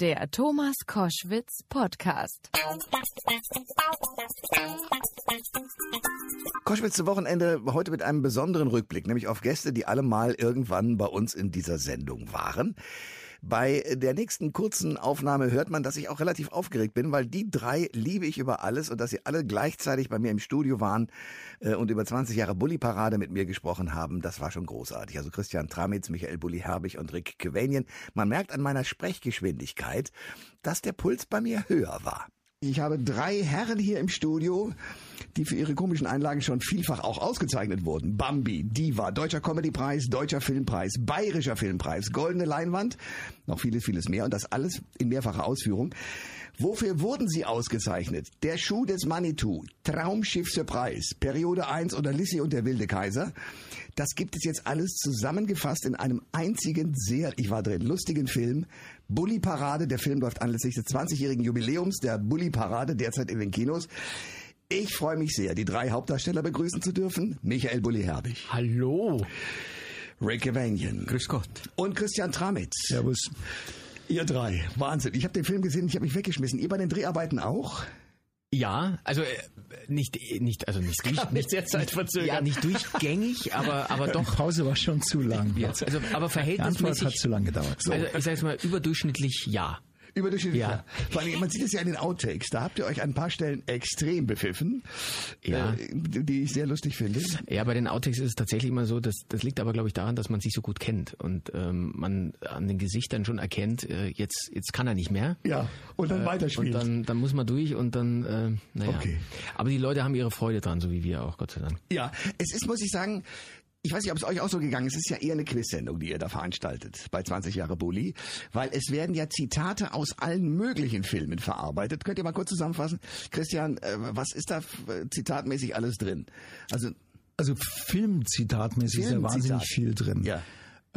Der Thomas Koschwitz Podcast. Koschwitz zu Wochenende heute mit einem besonderen Rückblick, nämlich auf Gäste, die alle mal irgendwann bei uns in dieser Sendung waren. Bei der nächsten kurzen Aufnahme hört man, dass ich auch relativ aufgeregt bin, weil die drei liebe ich über alles und dass sie alle gleichzeitig bei mir im Studio waren äh, und über 20 Jahre Bulli-Parade mit mir gesprochen haben. Das war schon großartig. Also Christian Tramitz, Michael Bulli-Herbig und Rick Kevanien. Man merkt an meiner Sprechgeschwindigkeit, dass der Puls bei mir höher war. Ich habe drei Herren hier im Studio, die für ihre komischen Einlagen schon vielfach auch ausgezeichnet wurden. Bambi, Diva, Deutscher Comedypreis, Deutscher Filmpreis, Bayerischer Filmpreis, Goldene Leinwand, noch vieles, vieles mehr und das alles in mehrfacher Ausführung. Wofür wurden sie ausgezeichnet? Der Schuh des Manitou, Traumschiff Surprise, Periode 1 oder Lissy und der wilde Kaiser. Das gibt es jetzt alles zusammengefasst in einem einzigen sehr, ich war drin, lustigen Film. Bully Parade, der Film läuft anlässlich des 20-jährigen Jubiläums der Bully Parade derzeit in den Kinos. Ich freue mich sehr, die drei Hauptdarsteller begrüßen zu dürfen. Michael Bulli Herbig. Hallo. Rick Evanian. Grüß Gott. Und Christian Tramitz. Servus. Ihr drei. Wahnsinn. Ich habe den Film gesehen, ich habe mich weggeschmissen. Ihr bei den Dreharbeiten auch? Ja, also äh, nicht nicht also nicht durch, nicht sehr zeitverzögert. Ja, nicht durchgängig, aber aber doch. Die Pause war schon zu lang. Ja, also aber Die Antwort verhältnismäßig. hat zu lang gedauert. Also ich sage jetzt mal überdurchschnittlich ja. Überdurchschnittlich. Ja. Vor allem, man sieht es ja in den Outtakes. Da habt ihr euch an ein paar Stellen extrem bepfiffen, Ja. äh, die ich sehr lustig finde. Ja, bei den Outtakes ist es tatsächlich immer so, dass das liegt aber glaube ich daran, dass man sich so gut kennt und ähm, man an den Gesichtern schon erkennt, äh, jetzt jetzt kann er nicht mehr. Ja, und dann Äh, weiterspielt. Und dann, dann muss man durch und dann, äh, naja. Okay. Aber die Leute haben ihre Freude dran, so wie wir auch, Gott sei Dank. Ja, es ist, muss ich sagen, ich weiß nicht, ob es euch auch so gegangen ist. Es ist ja eher eine Quiz-Sendung, die ihr da veranstaltet bei 20 Jahre Bulli, weil es werden ja Zitate aus allen möglichen Filmen verarbeitet. Könnt ihr mal kurz zusammenfassen? Christian, äh, was ist da äh, zitatmäßig alles drin? Also, Also Filmzitatmäßig ist ja wahnsinnig viel drin. Ja.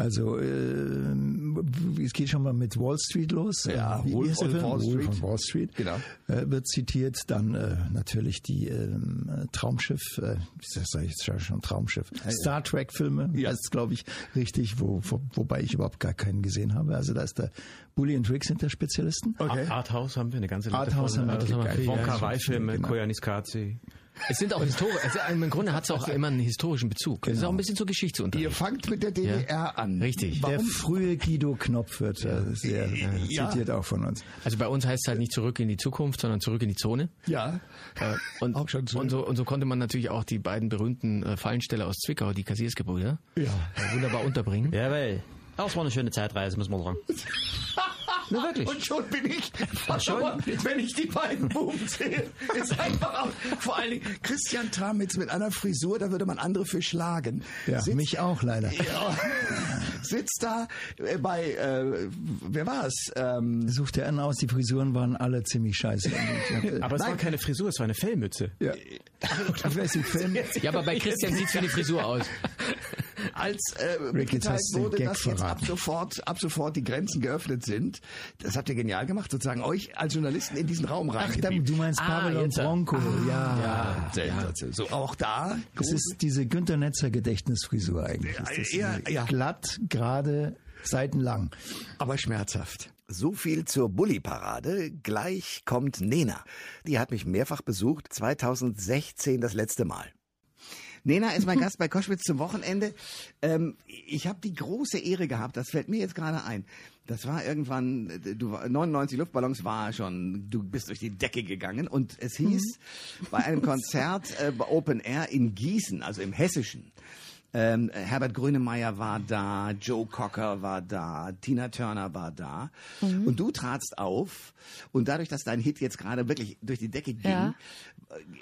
Also äh, es geht schon mal mit Wall Street los. Ja, Äh, wie, Wolf on? Wall Wolf Street. on Wall Street. Genau. Äh, wird zitiert. Dann äh, natürlich die ähm, äh, Traumschiff, äh, das sage ich jetzt schon Traumschiff. Star Trek Filme, Ja. das ist glaube ich richtig, wo, wo, wobei ich überhaupt gar keinen gesehen habe. Also da ist der Bully und Rick sind der Spezialisten. okay. Arthouse haben wir eine ganze Liste Arthouse von, haben wir äh, wirklich geil. Von Ja, Kawaii-Filme, genau. Koyaanisqatsi. Es sind auch historisch, also im Grunde hat es auch immer einen historischen Bezug. Es ist auch ein bisschen so Geschichtsunterricht. Ihr fangt mit der DDR an. Richtig. Der frühe Guido Knopf wird äh, sehr äh, Ja. zitiert auch von uns. Also bei uns heißt es halt nicht zurück in die Zukunft, sondern zurück in die Zone. Ja. Äh, Und, Auch schon so. und, so, und so konnte man natürlich auch die beiden berühmten Fallensteller aus Zwickau, die Kassiersgebrüder, Ja. wunderbar unterbringen. Jawohl. Das war eine schöne Zeitreise, muss man sagen. Nur wirklich. Und schon bin ich verloren, wenn ich die beiden Buben sehe. Ist einfach auch, vor allen Dingen Christian Tramitz mit einer Frisur, da würde man andere für schlagen. Ja, Sitzt- mich auch leider. Ja, sitzt da äh, bei, äh, wer war's? Ähm, Sucht er einen aus, die Frisuren waren alle ziemlich scheiße. Aber es Nein. war keine Frisur, es war eine Fellmütze. ja. Ja, aber bei Christian sieht's wie eine Frisur aus. Als äh, du den wurde, dass jetzt ab sofort, ab sofort die Grenzen geöffnet sind. Das habt ihr genial gemacht, sozusagen euch als Journalisten in diesen Raum Ach, rein. dann, du meinst Ah, Babylon jetzt. Bronco. ja. Sensation. So auch da. Das ist diese Günter Netzer Gedächtnisfrisur eigentlich. Ja, ja, diese ja. Glatt, gerade, seitenlang. aber schmerzhaft. So viel zur Bulli-Parade. Gleich kommt Nena. Die hat mich mehrfach besucht, 2016 das letzte Mal. Nena ist mein Gast bei Koschwitz zum Wochenende. Ähm, ich habe die große Ehre gehabt, das fällt mir jetzt gerade ein. Das war irgendwann, du war- 99 Luftballons war schon, du bist durch die Decke gegangen und es hieß bei einem Konzert äh, bei Open Air in Gießen, also im Hessischen, ähm, Herbert Grönemeyer war da, Joe Cocker war da, Tina Turner war da. Und du tratst auf und dadurch, dass dein Hit jetzt gerade wirklich durch die Decke ging, Ja.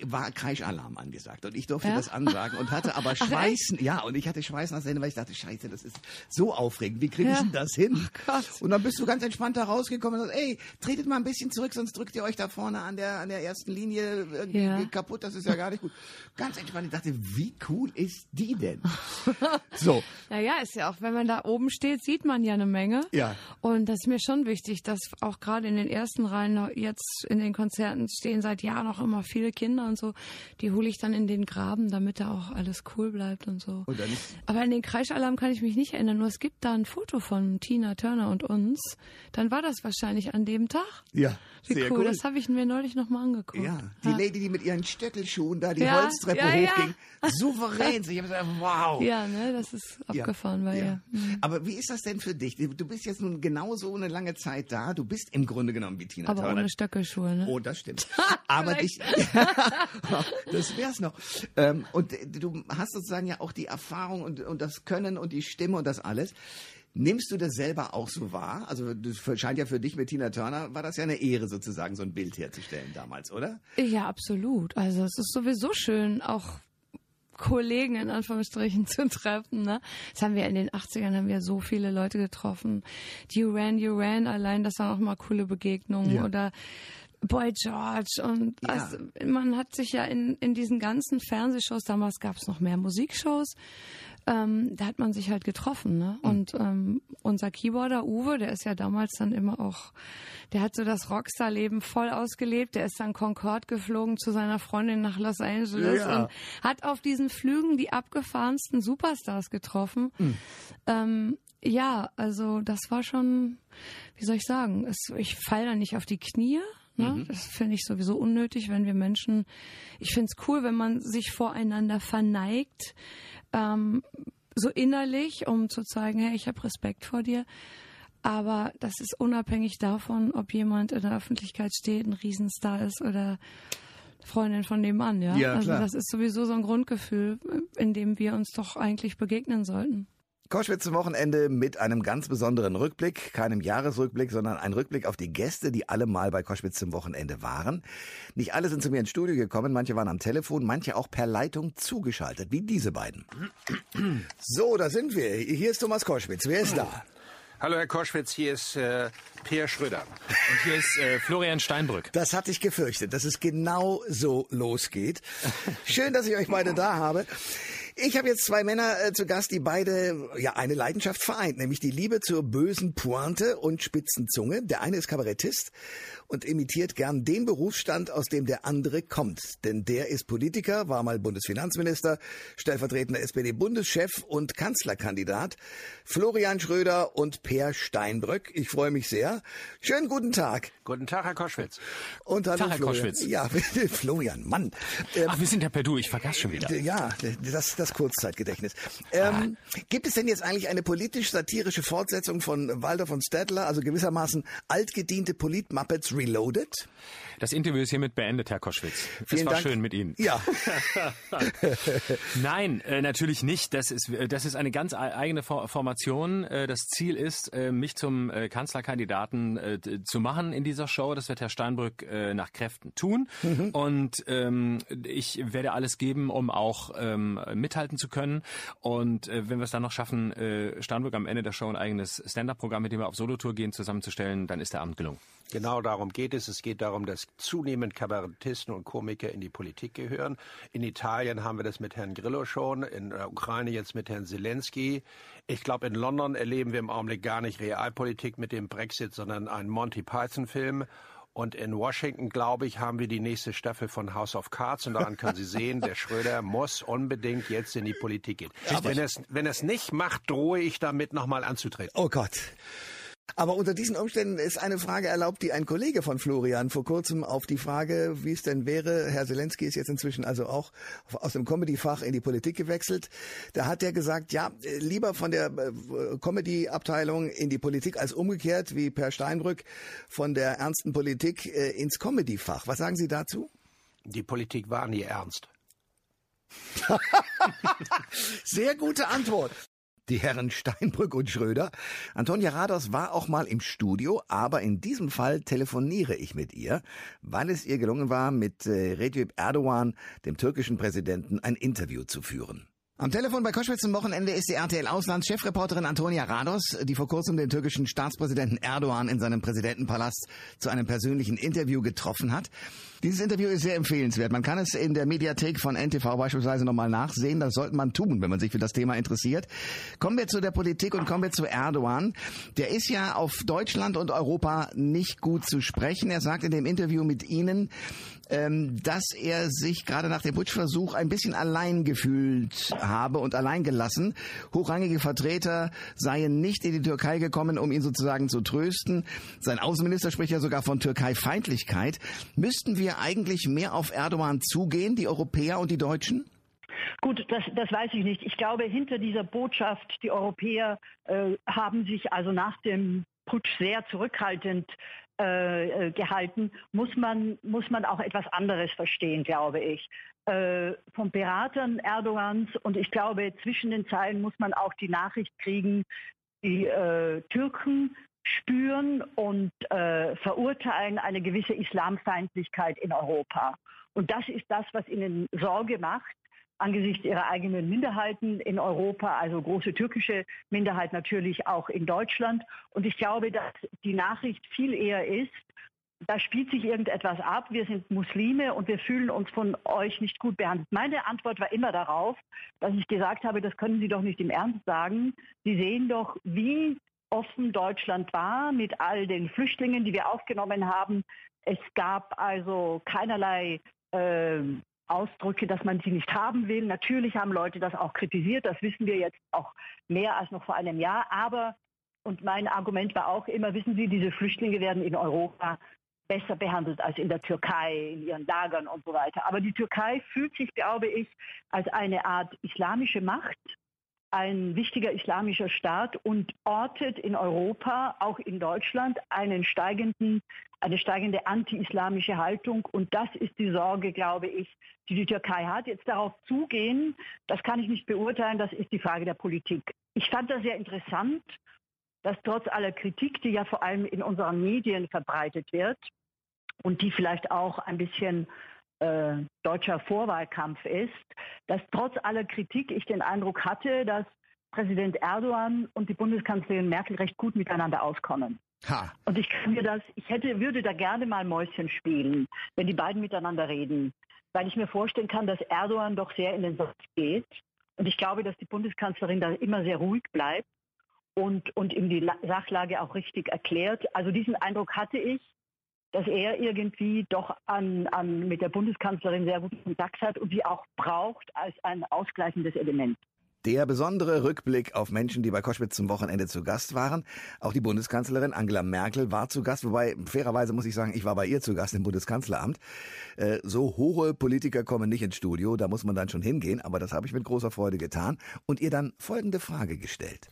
Äh, war Kreischalarm angesagt. Und ich durfte Ja? das ansagen und hatte aber Schweißen, ja, und ich hatte Schweißen aus weil ich dachte, scheiße, das ist so aufregend. Wie kriege ich Ja. denn das hin? Gott. Und dann bist du ganz entspannt da rausgekommen und sagst, ey, tretet mal ein bisschen zurück, sonst drückt ihr euch da vorne an der, an der ersten Linie irgendwie Ja. kaputt. Das ist ja gar nicht gut. Ganz entspannt. Ich dachte, wie cool ist die denn? So, Naja, ist ja auch, wenn man da oben steht, sieht man ja eine Menge. Ja. Und das ist mir schon wichtig, dass auch gerade in den ersten Reihen noch jetzt in den Konzerten stehen seit Jahren auch immer viele Kinder und so. Die hole ich dann in den Graben, damit da auch alles cool bleibt und so. Und Aber an den Kreischalarm kann ich mich nicht erinnern. Nur es gibt da ein Foto von Tina Turner und uns. Dann war das wahrscheinlich an dem Tag. ja, Wie sehr cool. cool. Das habe ich mir neulich nochmal angeguckt. Ja, die Lady, die mit ihren Stöckelschuhen da die Ja, Holztreppe ja, ja. hochging. Souverän. Ich habe gesagt, wow. Ja, ne, das ist Ja, abgefahren bei ja. ihr. Mhm. Aber wie ist das denn für dich? Du bist jetzt nun genauso eine lange Zeit da. Du bist im Grunde genommen wie Tina Aber Turner. ohne Stöckelschuhe, ne? Oh, das stimmt. Aber dich, das wär's noch. Ähm, und du hast sozusagen ja auch die Erfahrung und, und das Können und die Stimme und das alles. Nimmst du das selber auch so wahr? Also das scheint ja für dich mit Tina Turner, war das ja eine Ehre sozusagen, so ein Bild herzustellen damals, oder? Ja, absolut. Also es ist sowieso schön, auch Kollegen in Anführungsstrichen zu treffen. Ne? Das haben wir in den 80ern haben wir so viele Leute getroffen. Duran Duran, allein das waren auch mal coole Begegnungen Ja. oder Boy George und Ja. also, man hat sich ja in, in diesen ganzen Fernsehshows, damals gab es noch mehr Musikshows, ähm, da hat man sich halt getroffen. Ne? Hm. Und ähm, unser Keyboarder Uwe, der ist ja damals dann immer auch, der hat so das Rockstar-Leben voll ausgelebt. Der ist dann Concorde geflogen zu seiner Freundin nach Los Angeles Ja. und hat auf diesen Flügen die abgefahrensten Superstars getroffen. Hm. Ähm, ja, also das war schon, wie soll ich sagen, es, ich falle da nicht auf die Knie. Ne? Mhm. Das finde ich sowieso unnötig, wenn wir Menschen. Ich finde es cool, wenn man sich voreinander verneigt, ähm, so innerlich, um zu zeigen, hey, ich habe Respekt vor dir. Aber das ist unabhängig davon, ob jemand in der Öffentlichkeit steht, ein Riesenstar ist oder Freundin von nebenan, ja. Ja, also klar. das ist sowieso so ein Grundgefühl, in dem wir uns doch eigentlich begegnen sollten. Koschwitz zum Wochenende mit einem ganz besonderen Rückblick, keinem Jahresrückblick, sondern ein Rückblick auf die Gäste, die alle mal bei Koschwitz zum Wochenende waren. Nicht alle sind zu mir ins Studio gekommen, manche waren am Telefon, manche auch per Leitung zugeschaltet, wie diese beiden. So, da sind wir. Hier ist Thomas Koschwitz. Wer ist da? Hallo Herr Koschwitz, hier ist äh, Peer Schröder. Und hier ist äh, Florian Steinbrück. Das hatte ich gefürchtet, dass es genau so losgeht. Schön, dass ich euch beide da habe. Ich habe jetzt zwei Männer äh, zu Gast, die beide ja eine Leidenschaft vereint, nämlich die Liebe zur bösen Pointe und spitzen Zunge. Der eine ist Kabarettist und imitiert gern den Berufsstand, aus dem der andere kommt. Denn der ist Politiker, war mal Bundesfinanzminister, stellvertretender SPD-Bundeschef und Kanzlerkandidat. Florian Schröder und Per Steinbrück. Ich freue mich sehr. Schönen guten Tag. Guten Tag, Herr Koschwitz. Und hallo Tag, Herr Florian. Koschwitz. Ja, Florian, Mann. Ähm, Ach, wir sind ja per Du, ich vergaß schon wieder. ja, das das Kurzzeitgedächtnis. Ähm, Ah. Gibt es denn jetzt eigentlich eine politisch-satirische Fortsetzung von Waldorf und Stadler, also gewissermaßen altgediente Polit-Muppets reload it? Das Interview ist hiermit beendet, Herr Koschwitz. Es Vielen war Dank. schön mit Ihnen. Ja, Nein, äh, natürlich nicht. Das ist, äh, das ist eine ganz ei- eigene For Formation. Äh, das Ziel ist, äh, mich zum Kanzlerkandidaten zu machen in dieser Show. Das wird Herr Steinbrück nach Kräften tun. Und ähm, ich werde alles geben, um auch ähm, mithalten zu können. Und äh, wenn wir es dann noch schaffen, äh, Steinbrück am Ende der Show ein eigenes Stand-up-Programm, mit dem wir auf Solotour gehen, zusammenzustellen, dann ist der Abend gelungen. Genau darum geht es. Es geht darum, dass zunehmend Kabarettisten und Komiker in die Politik gehören. In Italien haben wir das mit Herrn Grillo schon, in der Ukraine jetzt mit Herrn Zelensky. Ich glaube, in London erleben wir im Augenblick gar nicht Realpolitik mit dem Brexit, sondern einen Monty Python-Film. Und in Washington, glaube ich, haben wir die nächste Staffel von House of Cards. Und daran können Sie sehen, der Schröder muss unbedingt jetzt in die Politik gehen. Wenn er es wenn er's nicht macht, drohe ich damit, nochmal anzutreten. oh Gott. Aber unter diesen Umständen ist eine Frage erlaubt, die ein Kollege von Florian vor kurzem auf die Frage, wie es denn wäre, Herr Zelensky ist jetzt inzwischen also auch aus dem Comedy-Fach in die Politik gewechselt. Da hat er gesagt, ja, lieber von der äh, Comedy-Abteilung in die Politik als umgekehrt, wie Per Steinbrück von der ernsten Politik äh, ins Comedy-Fach. Was sagen Sie dazu? Die Politik war nie ernst. Sehr gute Antwort. Die Herren Steinbrück und Schröder. Antonia Rados war auch mal im Studio, aber in diesem Fall telefoniere ich mit ihr, weil es ihr gelungen war, mit äh, Recep Erdogan, dem türkischen Präsidenten, ein Interview zu führen. Am Telefon bei Koschwitz zum Wochenende ist die RTL-Auslandschefreporterin Antonia Rados, die vor kurzem den türkischen Staatspräsidenten Erdogan in seinem Präsidentenpalast zu einem persönlichen Interview getroffen hat. Dieses Interview ist sehr empfehlenswert. Man kann es in der Mediathek von NTV beispielsweise nochmal nachsehen. Das sollte man tun, wenn man sich für das Thema interessiert. Kommen wir zu der Politik und kommen wir zu Erdogan. Der ist ja auf Deutschland und Europa nicht gut zu sprechen. Er sagt in dem Interview mit Ihnen, ähm, dass er sich gerade nach dem Putschversuch ein bisschen allein gefühlt habe und allein gelassen. Hochrangige Vertreter seien nicht in die Türkei gekommen, um ihn sozusagen zu trösten. Sein Außenminister spricht ja sogar von Türkei-Feindlichkeit. Müssten wir eigentlich mehr auf Erdogan zugehen, die Europäer und die Deutschen? Gut, das, das weiß ich nicht. Ich glaube, hinter dieser Botschaft, die Europäer äh, haben sich also nach dem Putsch sehr zurückhaltend äh, äh gehalten, muss man, muss man auch etwas anderes verstehen, glaube ich äh, von Beratern Erdogans und ich glaube, zwischen den Zeilen muss man auch die Nachricht kriegen, die äh, Türken spüren und äh, verurteilen eine gewisse Islamfeindlichkeit in Europa. Und das ist das, was ihnen Sorge macht angesichts ihrer eigenen Minderheiten in Europa, also große türkische Minderheit natürlich auch in Deutschland. Und ich glaube, dass die Nachricht viel eher ist, da spielt sich irgendetwas ab, wir sind Muslime und wir fühlen uns von euch nicht gut behandelt. Meine Antwort war immer darauf, dass ich gesagt habe, das können Sie doch nicht im Ernst sagen. Sie sehen doch, wie offen Deutschland war mit all den Flüchtlingen, die wir aufgenommen haben. Es gab also keinerlei äh, Ausdrücke, dass man sie nicht haben will. Natürlich haben Leute das auch kritisiert, das wissen wir jetzt auch mehr als noch vor einem Jahr. Aber, und mein Argument war auch immer, wissen Sie, diese Flüchtlinge werden in Europa besser behandelt als in der Türkei, in ihren Lagern und so weiter. Aber die Türkei fühlt sich, glaube ich, als eine Art islamische Macht, ein wichtiger islamischer Staat und ortet in Europa, auch in Deutschland, einen steigenden, eine steigende anti-islamische Haltung. Und das ist die Sorge, glaube ich, die die Türkei hat. Jetzt darauf zugehen, das kann ich nicht beurteilen, das ist die Frage der Politik. Ich fand das sehr interessant, dass trotz aller Kritik, die ja vor allem in unseren Medien verbreitet wird, und die vielleicht auch ein bisschen äh, deutscher Vorwahlkampf ist, dass trotz aller Kritik ich den Eindruck hatte, dass Präsident Erdogan und die Bundeskanzlerin Merkel recht gut miteinander auskommen. Ha. Und ich kann mir das, ich hätte, würde da gerne mal Mäuschen spielen, wenn die beiden miteinander reden, weil ich mir vorstellen kann, dass Erdogan doch sehr in den Satz geht. Und ich glaube, dass die Bundeskanzlerin da immer sehr ruhig bleibt und, und ihm die Sachlage auch richtig erklärt. Also diesen Eindruck hatte ich dass er irgendwie doch an, an, mit der Bundeskanzlerin sehr guten Kontakt hat und sie auch braucht als ein ausgleichendes Element. Der besondere Rückblick auf Menschen, die bei Koschwitz zum Wochenende zu Gast waren. Auch die Bundeskanzlerin Angela Merkel war zu Gast, wobei fairerweise muss ich sagen, ich war bei ihr zu Gast im Bundeskanzleramt. Äh, so hohe Politiker kommen nicht ins Studio, da muss man dann schon hingehen, aber das habe ich mit großer Freude getan und ihr dann folgende Frage gestellt.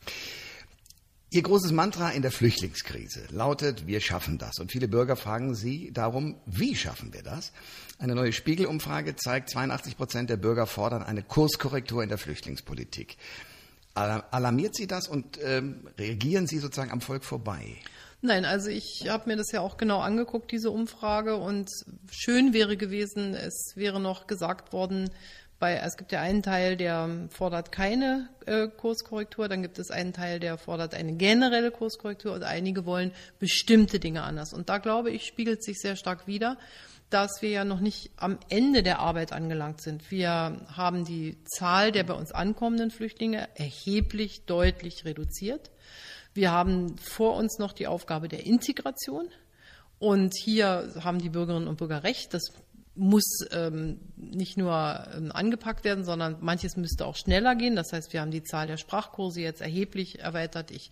Ihr großes Mantra in der Flüchtlingskrise lautet, wir schaffen das. Und viele Bürger fragen Sie darum, wie schaffen wir das? Eine neue Spiegelumfrage zeigt, 82 Prozent der Bürger fordern eine Kurskorrektur in der Flüchtlingspolitik. Alarmiert Sie das und ähm, reagieren Sie sozusagen am Volk vorbei? Nein, also ich habe mir das ja auch genau angeguckt, diese Umfrage. Und schön wäre gewesen, es wäre noch gesagt worden, bei, es gibt ja einen Teil, der fordert keine äh, Kurskorrektur, dann gibt es einen Teil, der fordert eine generelle Kurskorrektur und einige wollen bestimmte Dinge anders. Und da glaube ich, spiegelt sich sehr stark wider, dass wir ja noch nicht am Ende der Arbeit angelangt sind. Wir haben die Zahl der bei uns ankommenden Flüchtlinge erheblich deutlich reduziert. Wir haben vor uns noch die Aufgabe der Integration. Und hier haben die Bürgerinnen und Bürger recht, das muss ähm, nicht nur ähm, angepackt werden, sondern manches müsste auch schneller gehen. Das heißt, wir haben die Zahl der Sprachkurse jetzt erheblich erweitert. Ich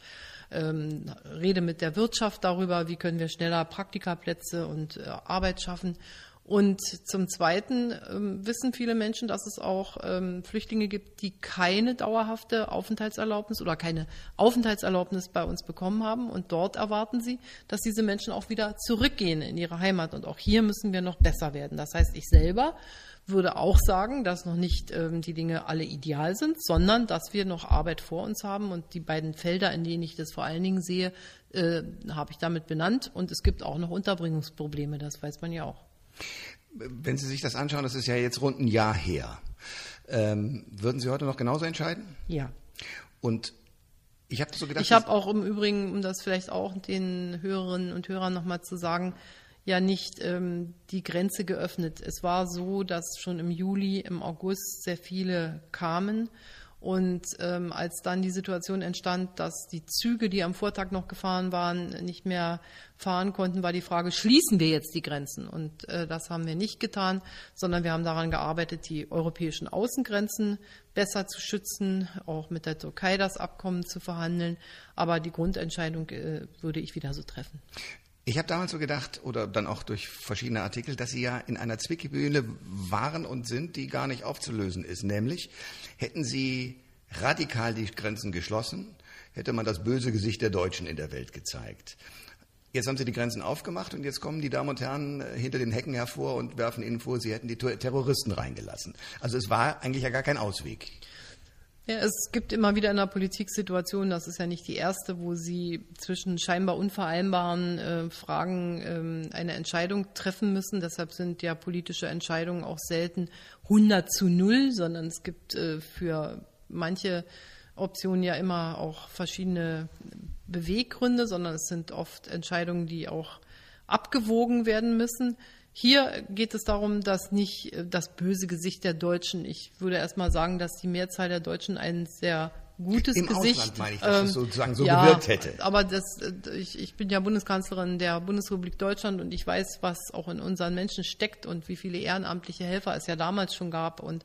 ähm, rede mit der Wirtschaft darüber, wie können wir schneller Praktikaplätze und äh, Arbeit schaffen. Und zum Zweiten ähm, wissen viele Menschen, dass es auch ähm, Flüchtlinge gibt, die keine dauerhafte Aufenthaltserlaubnis oder keine Aufenthaltserlaubnis bei uns bekommen haben. Und dort erwarten sie, dass diese Menschen auch wieder zurückgehen in ihre Heimat. Und auch hier müssen wir noch besser werden. Das heißt, ich selber würde auch sagen, dass noch nicht ähm, die Dinge alle ideal sind, sondern dass wir noch Arbeit vor uns haben. Und die beiden Felder, in denen ich das vor allen Dingen sehe, äh, habe ich damit benannt. Und es gibt auch noch Unterbringungsprobleme, das weiß man ja auch. Wenn Sie sich das anschauen, das ist ja jetzt rund ein Jahr her. Ähm, würden Sie heute noch genauso entscheiden? Ja. Und ich habe so gedacht. Ich habe auch im Übrigen, um das vielleicht auch den Hörerinnen und Hörern nochmal zu sagen, ja nicht ähm, die Grenze geöffnet. Es war so, dass schon im Juli, im August sehr viele kamen. Und ähm, als dann die Situation entstand, dass die Züge, die am Vortag noch gefahren waren, nicht mehr fahren konnten, war die Frage, schließen wir jetzt die Grenzen? Und äh, das haben wir nicht getan, sondern wir haben daran gearbeitet, die europäischen Außengrenzen besser zu schützen, auch mit der Türkei das Abkommen zu verhandeln. Aber die Grundentscheidung äh, würde ich wieder so treffen. Ich habe damals so gedacht, oder dann auch durch verschiedene Artikel, dass Sie ja in einer Zwickmühle waren und sind, die gar nicht aufzulösen ist. Nämlich, hätten Sie radikal die Grenzen geschlossen, hätte man das böse Gesicht der Deutschen in der Welt gezeigt. Jetzt haben Sie die Grenzen aufgemacht und jetzt kommen die Damen und Herren hinter den Hecken hervor und werfen Ihnen vor, Sie hätten die Terroristen reingelassen. Also es war eigentlich ja gar kein Ausweg. Ja, es gibt immer wieder in der Politik Situationen, das ist ja nicht die erste, wo Sie zwischen scheinbar unvereinbaren äh, Fragen ähm, eine Entscheidung treffen müssen. Deshalb sind ja politische Entscheidungen auch selten 100 zu 0, sondern es gibt äh, für manche Optionen ja immer auch verschiedene Beweggründe, sondern es sind oft Entscheidungen, die auch abgewogen werden müssen. Hier geht es darum, dass nicht äh, das böse Gesicht der Deutschen, ich würde erst mal sagen, dass die Mehrzahl der Deutschen ein sehr gutes Im Gesicht. Ausland meine ich, dass ähm, es sozusagen so ja, gewirkt hätte. Aber das, äh, ich, ich bin ja Bundeskanzlerin der Bundesrepublik Deutschland und ich weiß, was auch in unseren Menschen steckt und wie viele ehrenamtliche Helfer es ja damals schon gab. Und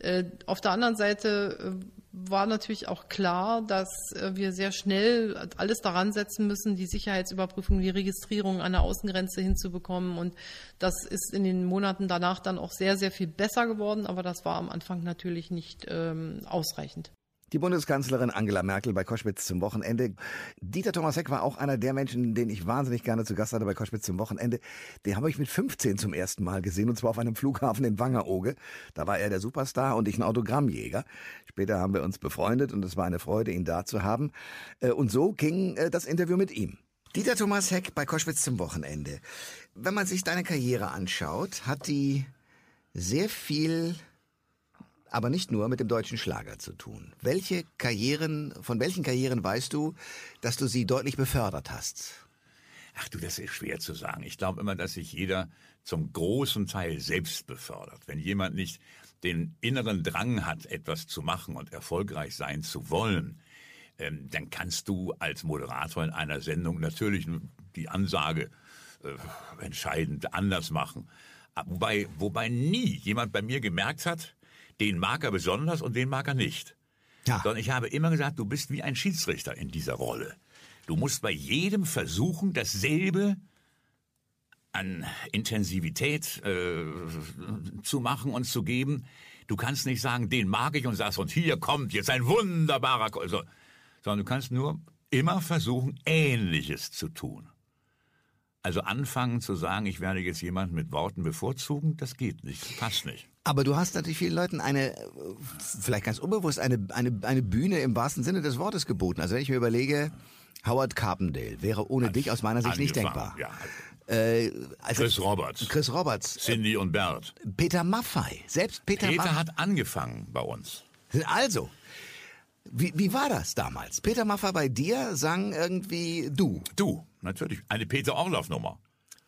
äh, auf der anderen Seite äh, war natürlich auch klar, dass äh, wir sehr schnell alles daran setzen müssen, die Sicherheitsüberprüfung, die Registrierung an der Außengrenze hinzubekommen. Und das ist in den Monaten danach dann auch sehr, sehr viel besser geworden. Aber das war am Anfang natürlich nicht ähm, ausreichend. Die Bundeskanzlerin Angela Merkel bei Koschwitz zum Wochenende. Dieter Thomas Heck war auch einer der Menschen, den ich wahnsinnig gerne zu Gast hatte bei Koschwitz zum Wochenende. Den habe ich mit 15 zum ersten Mal gesehen und zwar auf einem Flughafen in Wangerooge. Da war er der Superstar und ich ein Autogrammjäger. Später haben wir uns befreundet und es war eine Freude, ihn da zu haben. Äh, und so ging äh, das Interview mit ihm. Dieter Thomas Heck bei Koschwitz zum Wochenende. Wenn man sich deine Karriere anschaut, hat die sehr viel aber nicht nur mit dem deutschen Schlager zu tun. Welche Karrieren, von welchen Karrieren weißt du, dass du sie deutlich befördert hast? Ach du, das ist schwer zu sagen. Ich glaube immer, dass sich jeder zum großen Teil selbst befördert. Wenn jemand nicht den inneren Drang hat, etwas zu machen und erfolgreich sein zu wollen, ähm, dann kannst du als Moderator in einer Sendung natürlich die Ansage äh, entscheidend anders machen. Wobei, wobei nie jemand bei mir gemerkt hat, den mag er besonders und den mag er nicht. Ja. Sondern ich habe immer gesagt, du bist wie ein Schiedsrichter in dieser Rolle. Du musst bei jedem versuchen, dasselbe an Intensivität äh, zu machen und zu geben. Du kannst nicht sagen, den mag ich und sagst, und hier kommt jetzt ein wunderbarer, also, sondern du kannst nur immer versuchen, Ähnliches zu tun. Also anfangen zu sagen, ich werde jetzt jemanden mit Worten bevorzugen, das geht nicht, das passt nicht. Aber du hast natürlich vielen Leuten eine, vielleicht ganz unbewusst, eine, eine, eine Bühne im wahrsten Sinne des Wortes geboten. Also wenn ich mir überlege, Howard Carpendale wäre ohne Hat dich aus meiner Sicht nicht denkbar. Ja. Äh, also Chris Roberts. Chris Roberts. Cindy und Bert. Peter Maffei. Selbst Peter Peter Maffei. hat angefangen bei uns. Also, wie, wie war das damals? Peter Maffei bei dir sang irgendwie du. Du, natürlich. Eine Peter Orloff-Nummer.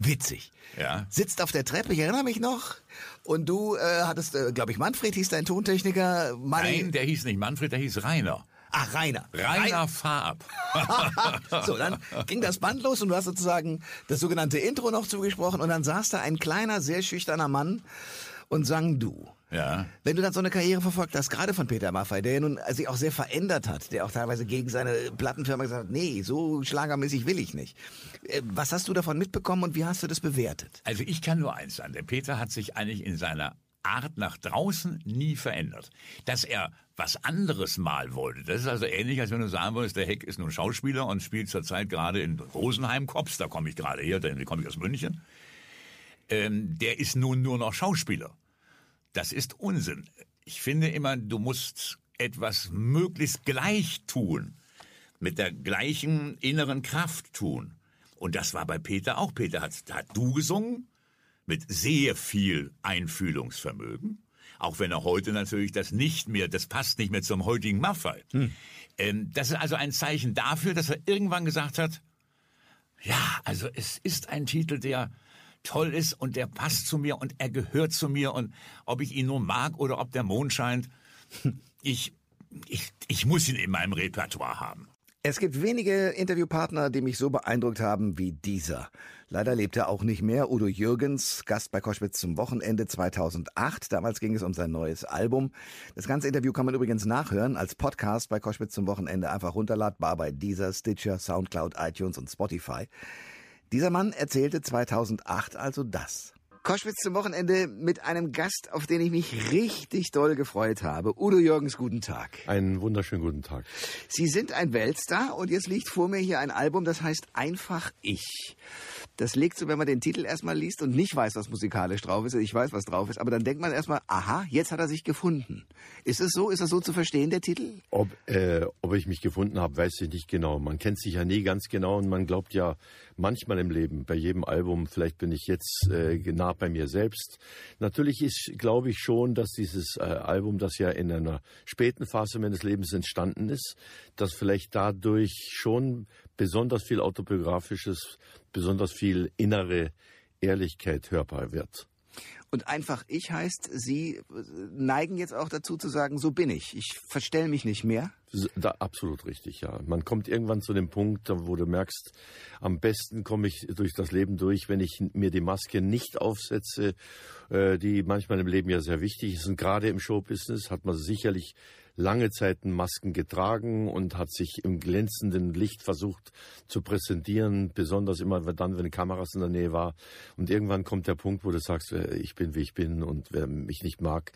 Witzig. Ja. Sitzt auf der Treppe, ich erinnere mich noch. Und du äh, hattest, äh, glaube ich, Manfred hieß dein Tontechniker. Nein, der hieß nicht Manfred, der hieß Rainer. Ach, Rainer. Rainer, Rainer fahr ab. so, dann ging das Band los und du hast sozusagen das sogenannte Intro noch zugesprochen und dann saß da ein kleiner, sehr schüchterner Mann und sang du. Ja. Wenn du dann so eine Karriere verfolgt hast, gerade von Peter Maffay, der ja nun sich auch sehr verändert hat, der auch teilweise gegen seine Plattenfirma gesagt hat, nee, so schlagermäßig will ich nicht. Äh, was hast du davon mitbekommen und wie hast du das bewertet? Also ich kann nur eins sagen, der Peter hat sich eigentlich in seiner Art nach draußen nie verändert. Dass er was anderes mal wollte. Das ist also ähnlich, als wenn du sagen würdest, der Heck ist nun Schauspieler und spielt zurzeit gerade in Rosenheim Kops, da komme ich gerade her, da komme ich aus München. Ähm, der ist nun nur noch Schauspieler. Das ist Unsinn. Ich finde immer, du musst etwas möglichst gleich tun, mit der gleichen inneren Kraft tun. Und das war bei Peter auch. Peter hat, hat du gesungen, mit sehr viel Einfühlungsvermögen. Auch wenn er heute natürlich das nicht mehr, das passt nicht mehr zum heutigen Maffei. Hm. Ähm, das ist also ein Zeichen dafür, dass er irgendwann gesagt hat, ja, also es ist ein Titel, der toll ist und der passt zu mir und er gehört zu mir und ob ich ihn nur mag oder ob der Mond scheint, ich, ich, ich muss ihn in meinem Repertoire haben. Es gibt wenige Interviewpartner, die mich so beeindruckt haben wie dieser. Leider lebt er auch nicht mehr. Udo Jürgens, Gast bei Koschwitz zum Wochenende 2008. Damals ging es um sein neues Album. Das ganze Interview kann man übrigens nachhören als Podcast bei Koschwitz zum Wochenende. Einfach runterladbar bei Deezer, Stitcher, Soundcloud, iTunes und Spotify. Dieser Mann erzählte 2008 also das. Koschwitz zum Wochenende mit einem Gast, auf den ich mich richtig doll gefreut habe. Udo Jürgens, guten Tag. Einen wunderschönen guten Tag. Sie sind ein Weltstar und jetzt liegt vor mir hier ein Album, das heißt Einfach ich. Das legt so, wenn man den Titel erstmal liest und nicht weiß, was musikalisch drauf ist. Ich weiß, was drauf ist, aber dann denkt man erstmal, aha, jetzt hat er sich gefunden. Ist es so? Ist das so zu verstehen, der Titel? Ob, äh, ob ich mich gefunden habe, weiß ich nicht genau. Man kennt sich ja nie ganz genau und man glaubt ja manchmal im Leben, bei jedem Album, vielleicht bin ich jetzt äh, nah bei mir selbst. Natürlich ist, glaube ich schon, dass dieses äh, Album, das ja in einer späten Phase meines Lebens entstanden ist, dass vielleicht dadurch schon besonders viel autobiografisches, besonders viel innere Ehrlichkeit hörbar wird. Und einfach ich heißt, Sie neigen jetzt auch dazu zu sagen, so bin ich. Ich verstell mich nicht mehr. Da, absolut richtig, ja. Man kommt irgendwann zu dem Punkt, wo du merkst, am besten komme ich durch das Leben durch, wenn ich mir die Maske nicht aufsetze, äh, die manchmal im Leben ja sehr wichtig ist. Und gerade im Showbusiness hat man sicherlich lange Zeit Masken getragen und hat sich im glänzenden Licht versucht zu präsentieren, besonders immer dann, wenn Kameras in der Nähe war. Und irgendwann kommt der Punkt, wo du sagst, äh, ich bin wie ich bin und wer mich nicht mag,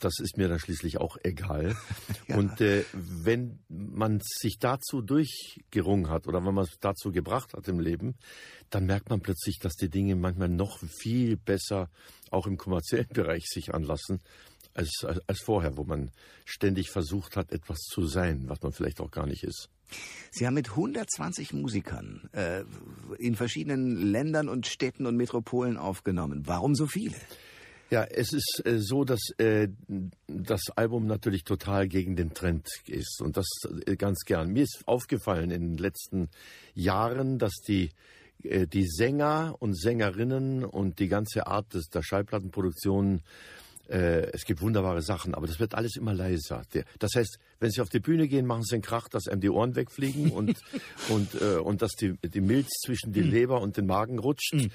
das ist mir dann schließlich auch egal. Ja. Und äh, wenn man sich dazu durchgerungen hat oder wenn man es dazu gebracht hat im Leben, dann merkt man plötzlich, dass die Dinge manchmal noch viel besser auch im kommerziellen Bereich sich anlassen, als, als, als vorher, wo man ständig versucht hat, etwas zu sein, was man vielleicht auch gar nicht ist. Sie haben mit 120 Musikern äh, in verschiedenen Ländern und Städten und Metropolen aufgenommen. Warum so viele? Ja, es ist äh, so, dass äh, das Album natürlich total gegen den Trend ist und das äh, ganz gern. Mir ist aufgefallen in den letzten Jahren, dass die äh, die Sänger und Sängerinnen und die ganze Art des, der Schallplattenproduktion äh, es gibt wunderbare Sachen, aber das wird alles immer leiser. Das heißt, wenn Sie auf die Bühne gehen, machen Sie einen Krach, dass einem die Ohren wegfliegen und, und, äh, und dass die, die Milz zwischen die hm. Leber und den Magen rutscht. Mhm.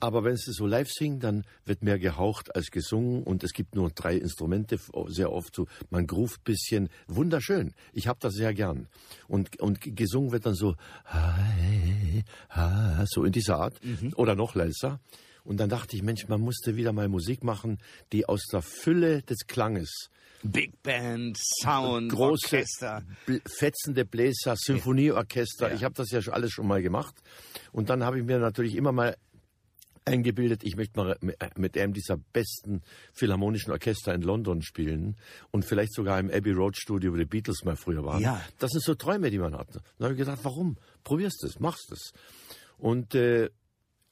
Aber wenn Sie so live singen, dann wird mehr gehaucht als gesungen und es gibt nur drei Instrumente, sehr oft so, man gruft bisschen, wunderschön. Ich habe das sehr gern. Und, und gesungen wird dann so, so in dieser Art mhm. oder noch leiser. Und dann dachte ich, Mensch, man musste wieder mal Musik machen, die aus der Fülle des Klanges Big Band, Sound, große, Orchester. fetzende Bläser, Symphonieorchester. Ja. Ich habe das ja alles schon mal gemacht. Und dann habe ich mir natürlich immer mal eingebildet, ich möchte mal mit einem dieser besten philharmonischen Orchester in London spielen und vielleicht sogar im Abbey Road Studio, wo die Beatles mal früher waren. Ja. Das sind so Träume, die man hat. Dann habe ich gedacht, warum? Probierst es, machst es. Und äh,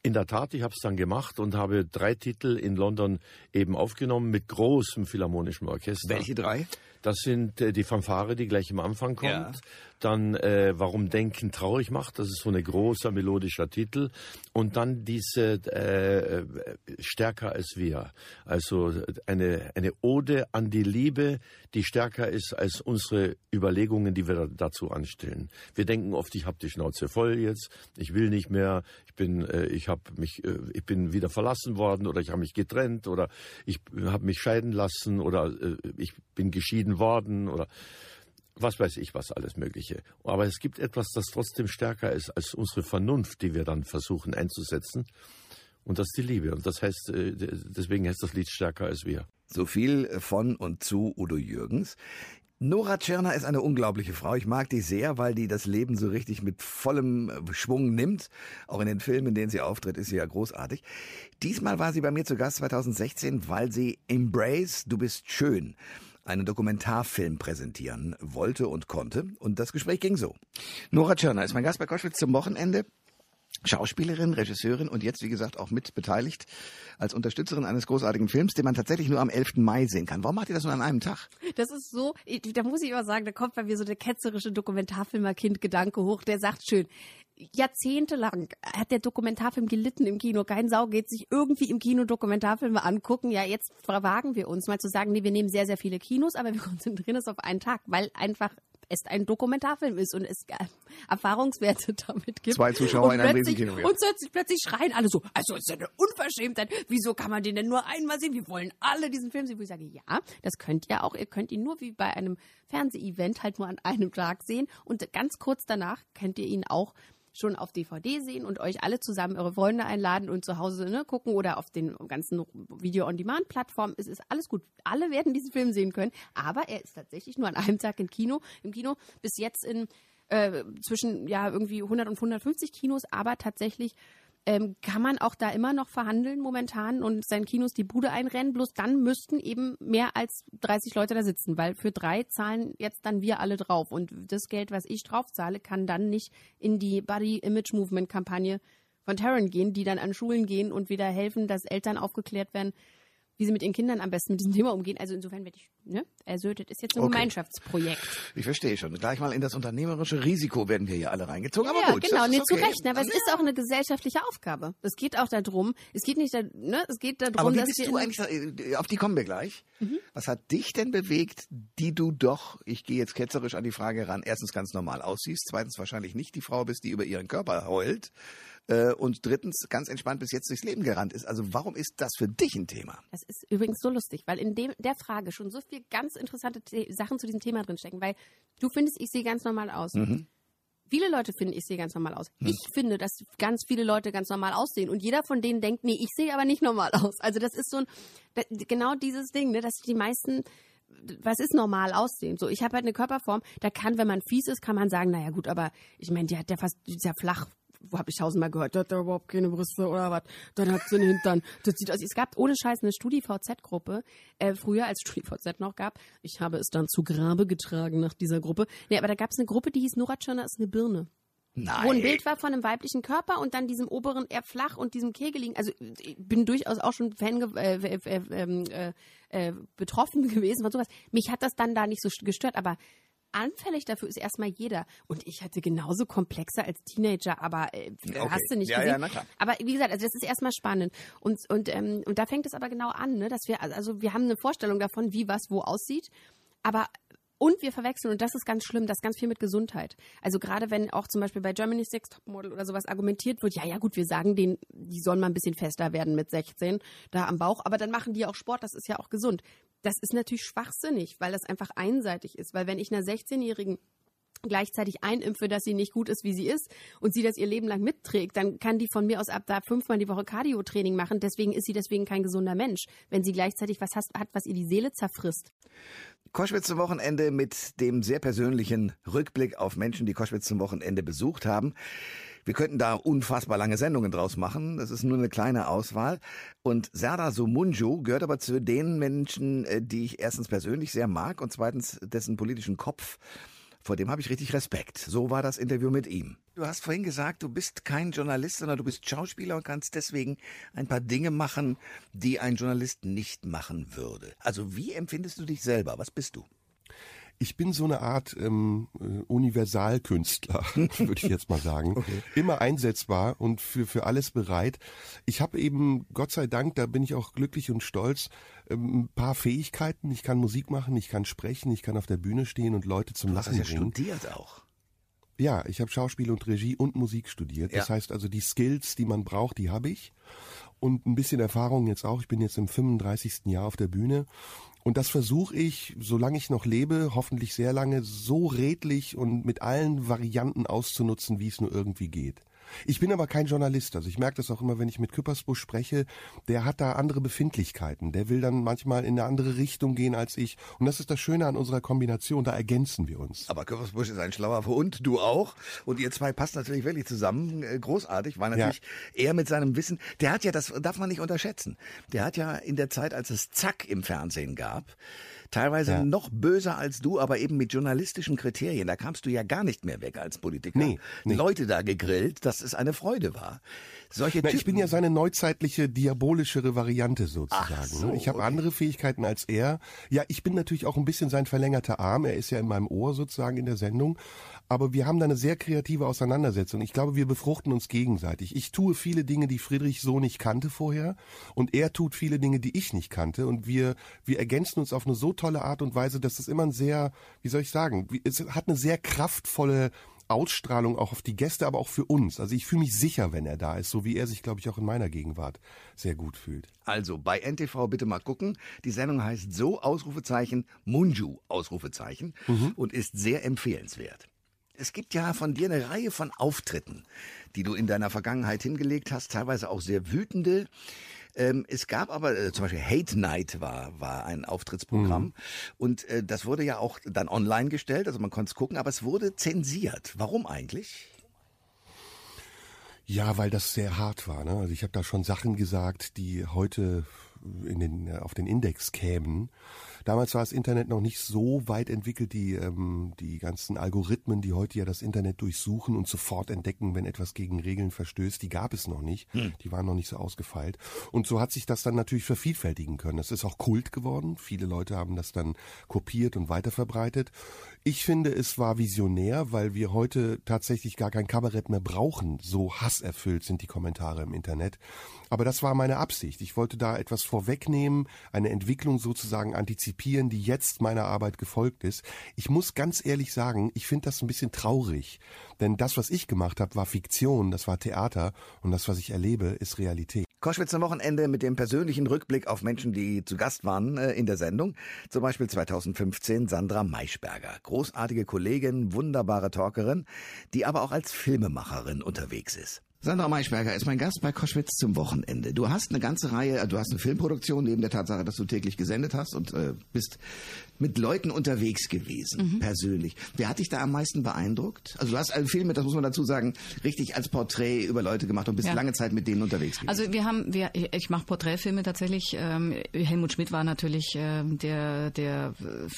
in der Tat, ich habe es dann gemacht und habe drei Titel in London eben aufgenommen mit großem philharmonischem Orchester. Welche drei? Das sind äh, die Fanfare, die gleich am Anfang kommt. Ja. Dann äh, Warum Denken traurig macht, das ist so ein großer melodischer Titel. Und dann diese äh, Stärker als wir. Also eine, eine Ode an die Liebe, die stärker ist als unsere Überlegungen, die wir dazu anstellen. Wir denken oft, ich habe die Schnauze voll jetzt, ich will nicht mehr, ich bin, äh, ich habe mich, äh, ich bin wieder verlassen worden oder ich habe mich getrennt oder ich habe mich scheiden lassen oder äh, ich bin geschieden worden oder was weiß ich, was alles Mögliche. Aber es gibt etwas, das trotzdem stärker ist als unsere Vernunft, die wir dann versuchen einzusetzen. Und das ist die Liebe. Und das heißt, äh, deswegen heißt das Lied stärker als wir. So viel von und zu Udo Jürgens. Nora Tschirner ist eine unglaubliche Frau. Ich mag die sehr, weil die das Leben so richtig mit vollem Schwung nimmt. Auch in den Filmen, in denen sie auftritt, ist sie ja großartig. Diesmal war sie bei mir zu Gast 2016, weil sie Embrace, du bist schön einen Dokumentarfilm präsentieren wollte und konnte. Und das Gespräch ging so. Nora Tschirner ist mein Gast bei Koschwitz zum Wochenende. Schauspielerin, Regisseurin und jetzt, wie gesagt, auch mit beteiligt als Unterstützerin eines großartigen Films, den man tatsächlich nur am 11. Mai sehen kann. Warum macht ihr das nur an einem Tag? Das ist so, da muss ich immer sagen, da kommt bei mir so der ketzerische Dokumentarfilmer-Kind-Gedanke hoch, der sagt schön, jahrzehntelang hat der Dokumentarfilm gelitten im Kino. Kein Sau geht sich irgendwie im Kino Dokumentarfilme angucken. Ja, jetzt wagen wir uns mal zu sagen, nee, wir nehmen sehr, sehr viele Kinos, aber wir konzentrieren es auf einen Tag, weil einfach es ein Dokumentarfilm ist und es äh, Erfahrungswerte damit gibt. Zwei Zuschauer in einem Riesenkino. Ja. Und plötzlich, plötzlich schreien alle so, also ist eine Unverschämtheit. Wieso kann man den denn nur einmal sehen? Wir wollen alle diesen Film sehen. Wo ich sage, ja, das könnt ihr auch. Ihr könnt ihn nur wie bei einem Fernsehevent halt nur an einem Tag sehen. Und ganz kurz danach könnt ihr ihn auch schon auf DVD sehen und euch alle zusammen eure Freunde einladen und zu Hause ne, gucken oder auf den ganzen Video-on-Demand-Plattformen. Es ist alles gut. Alle werden diesen Film sehen können, aber er ist tatsächlich nur an einem Tag im Kino. Im Kino bis jetzt in äh, zwischen ja irgendwie 100 und 150 Kinos, aber tatsächlich ähm, kann man auch da immer noch verhandeln momentan und seinen Kinos die Bude einrennen. Bloß dann müssten eben mehr als 30 Leute da sitzen, weil für drei zahlen jetzt dann wir alle drauf. Und das Geld, was ich drauf zahle, kann dann nicht in die Body Image Movement Kampagne von Taryn gehen, die dann an Schulen gehen und wieder helfen, dass Eltern aufgeklärt werden, wie sie mit ihren Kindern am besten mit diesem Thema umgehen. Also insofern werde ich, ne, ersödet ist jetzt ein okay. Gemeinschaftsprojekt. Ich verstehe schon. Gleich mal in das unternehmerische Risiko werden wir hier alle reingezogen. Aber ja, gut, genau, nee, okay. zu Recht. Aber es ist auch eine gesellschaftliche Aufgabe. Es geht auch darum, es geht nicht, da, ne, es geht darum, aber wie dass bist du eigentlich, äh, auf die kommen wir gleich. Mhm. Was hat dich denn bewegt, die du doch, ich gehe jetzt ketzerisch an die Frage ran, erstens ganz normal aussiehst, zweitens wahrscheinlich nicht die Frau bist, die über ihren Körper heult, äh, und drittens ganz entspannt bis jetzt durchs Leben gerannt ist. Also warum ist das für dich ein Thema? Das ist übrigens so lustig, weil in dem, der Frage schon so viel ganz interessante The Sachen zu diesem Thema drinstecken, weil du findest, ich sehe ganz normal aus. Mhm. Viele Leute finden, ich sehe ganz normal aus. Hm. Ich finde, dass ganz viele Leute ganz normal aussehen. Und jeder von denen denkt, nee, ich sehe aber nicht normal aus. Also das ist so ein, genau dieses Ding, ne, dass die meisten, was ist normal aussehen? So, ich habe halt eine Körperform, da kann, wenn man fies ist, kann man sagen, naja gut, aber ich meine, die hat ja fast, die ist ja flach, habe ich tausendmal gehört, der hat da überhaupt keine Brüste oder was, dann hat sie einen Hintern. Das sieht aus. Es gab ohne Scheiß eine StudiVZ-Gruppe, äh, früher als StudiVZ noch gab. Ich habe es dann zu Grabe getragen nach dieser Gruppe. Nee, aber da gab es eine Gruppe, die hieß Nora Tschirner ist eine Birne. Nein. Wo ein Bild war von einem weiblichen Körper und dann diesem oberen eher flach und diesem kegeligen. Also ich bin durchaus auch schon Fan äh, äh, ähm, äh, äh, betroffen gewesen von sowas. Mich hat das dann da nicht so gestört, aber anfällig dafür ist erstmal jeder. Und ich hatte genauso Komplexer als Teenager, aber äh, okay. hast du nicht ja, gesehen. Ja. Aber wie gesagt, also das ist erstmal spannend. Und, und, ähm, und da fängt es aber genau an, ne, dass wir, also wir haben eine Vorstellung davon, wie was wo aussieht. Aber und wir verwechseln, und das ist ganz schlimm, das ganz viel mit Gesundheit. Also gerade wenn auch zum Beispiel bei Germany Six Topmodel oder sowas argumentiert wird, ja, ja gut, wir sagen denen, die sollen mal ein bisschen fester werden mit 16, da am Bauch, aber dann machen die auch Sport, das ist ja auch gesund. Das ist natürlich schwachsinnig, weil das einfach einseitig ist. Weil wenn ich einer 16-Jährigen gleichzeitig einimpfe, dass sie nicht gut ist, wie sie ist und sie das ihr Leben lang mitträgt, dann kann die von mir aus ab da fünfmal die Woche Cardio-Training machen. Deswegen ist sie deswegen kein gesunder Mensch, wenn sie gleichzeitig was hat, was ihr die Seele zerfrisst. Koschwitz zum Wochenende mit dem sehr persönlichen Rückblick auf Menschen, die Koschwitz zum Wochenende besucht haben. Wir könnten da unfassbar lange Sendungen draus machen. Das ist nur eine kleine Auswahl. Und Serdar Somunju gehört aber zu den Menschen, äh, die ich erstens persönlich sehr mag und zweitens dessen politischen Kopf vor dem habe ich richtig Respekt. So war das Interview mit ihm. Du hast vorhin gesagt, du bist kein Journalist, sondern du bist Schauspieler und kannst deswegen ein paar Dinge machen, die ein Journalist nicht machen würde. Also wie empfindest du dich selber? Was bist du? Ich bin so eine Art ähm, äh, Universalkünstler, würde ich jetzt mal sagen. Okay. Immer einsetzbar und für, für alles bereit. Ich habe eben, Gott sei Dank, da bin ich auch glücklich und stolz, ähm, ein paar Fähigkeiten. Ich kann Musik machen, ich kann sprechen, ich kann auf der Bühne stehen und Leute zum du Lachen hast ja bringen. studiert auch. Ja, ich habe Schauspiel und Regie und Musik studiert. Das Ja. heißt also, die Skills, die man braucht, die habe ich. Und ein bisschen Erfahrung jetzt auch. Ich bin jetzt im 35. Jahr auf der Bühne. Und das versuche ich, solange ich noch lebe, hoffentlich sehr lange, so redlich und mit allen Varianten auszunutzen, wie es nur irgendwie geht. Ich bin aber kein Journalist, also ich merke das auch immer, wenn ich mit Küppersbusch spreche, der hat da andere Befindlichkeiten, der will dann manchmal in eine andere Richtung gehen als ich und das ist das Schöne an unserer Kombination, da ergänzen wir uns. Aber Küppersbusch ist ein schlauer Hund, du auch. Und ihr zwei passt natürlich wirklich zusammen. Äh, Großartig, weil natürlich er mit seinem Wissen, der hat ja, das darf man nicht unterschätzen. Der hat ja in der Zeit, als es Zack im Fernsehen gab, teilweise Ja. noch böser als du, aber eben mit journalistischen Kriterien. Da kamst du ja gar nicht mehr weg als Politiker. Nee, nee. Leute da gegrillt, dass es eine Freude war. Solche Na, Typen, ich bin ja seine neuzeitliche, diabolischere Variante sozusagen. Ach so, ne? ich habe okay. andere Fähigkeiten als er. Ja, ich bin natürlich auch ein bisschen sein verlängerter Arm. Er ist ja in meinem Ohr sozusagen in der Sendung. Aber wir haben da eine sehr kreative Auseinandersetzung. Ich glaube, wir befruchten uns gegenseitig. Ich tue viele Dinge, die Friedrich so nicht kannte vorher. Und er tut viele Dinge, die ich nicht kannte. Und wir, wir ergänzen uns auf eine so tolle Art und Weise, dass es immer ein sehr, wie soll ich sagen, es hat eine sehr kraftvolle Ausstrahlung auch auf die Gäste, aber auch für uns. Also ich fühle mich sicher, wenn er da ist, so wie er sich, glaube ich, auch in meiner Gegenwart sehr gut fühlt. Also bei NTV bitte mal gucken. Die Sendung heißt so Ausrufezeichen Munju Ausrufezeichen und ist sehr empfehlenswert. Es gibt ja von dir eine Reihe von Auftritten, die du in deiner Vergangenheit hingelegt hast, teilweise auch sehr wütende. Ähm, es gab aber äh, zum Beispiel Hate Night war, war ein Auftrittsprogramm und äh, das wurde ja auch dann online gestellt, also man konnte es gucken, aber es wurde zensiert. Warum eigentlich? Ja, weil das sehr hart war. Ne? Also ich habe da schon Sachen gesagt, die heute in den, äh, auf den Index kämen. Damals war das Internet noch nicht so weit entwickelt, die, ähm, die ganzen Algorithmen, die heute ja das Internet durchsuchen und sofort entdecken, wenn etwas gegen Regeln verstößt, die gab es noch nicht. Die waren noch nicht so ausgefeilt. Und so hat sich das dann natürlich vervielfältigen können. Das ist auch Kult geworden. Viele Leute haben das dann kopiert und weiterverbreitet. Ich finde, es war visionär, weil wir heute tatsächlich gar kein Kabarett mehr brauchen. So hasserfüllt sind die Kommentare im Internet. Aber das war meine Absicht. Ich wollte da etwas vorwegnehmen, eine Entwicklung sozusagen antizipieren, die jetzt meiner Arbeit gefolgt ist. Ich muss ganz ehrlich sagen, ich finde das ein bisschen traurig. Denn das, was ich gemacht habe, war Fiktion, das war Theater und das, was ich erlebe, ist Realität. Koschwitz am Wochenende mit dem persönlichen Rückblick auf Menschen, die zu Gast waren äh, in der Sendung. Zum Beispiel 2015 Sandra Maischberger. Großartige Kollegin, wunderbare Talkerin, die aber auch als Filmemacherin unterwegs ist. Sandra Maischberger ist mein Gast bei Koschwitz zum Wochenende. Du hast eine ganze Reihe, äh, du hast eine Filmproduktion neben der Tatsache, dass du täglich gesendet hast und äh, bist mit Leuten unterwegs gewesen, persönlich. Wer hat dich da am meisten beeindruckt? Also du hast einen Film, das muss man dazu sagen, richtig als Porträt über Leute gemacht und bist Ja. lange Zeit mit denen unterwegs gewesen. Also wir haben, wir, ich mache Porträtfilme tatsächlich. Ähm, Helmut Schmidt war natürlich ähm, der, der äh,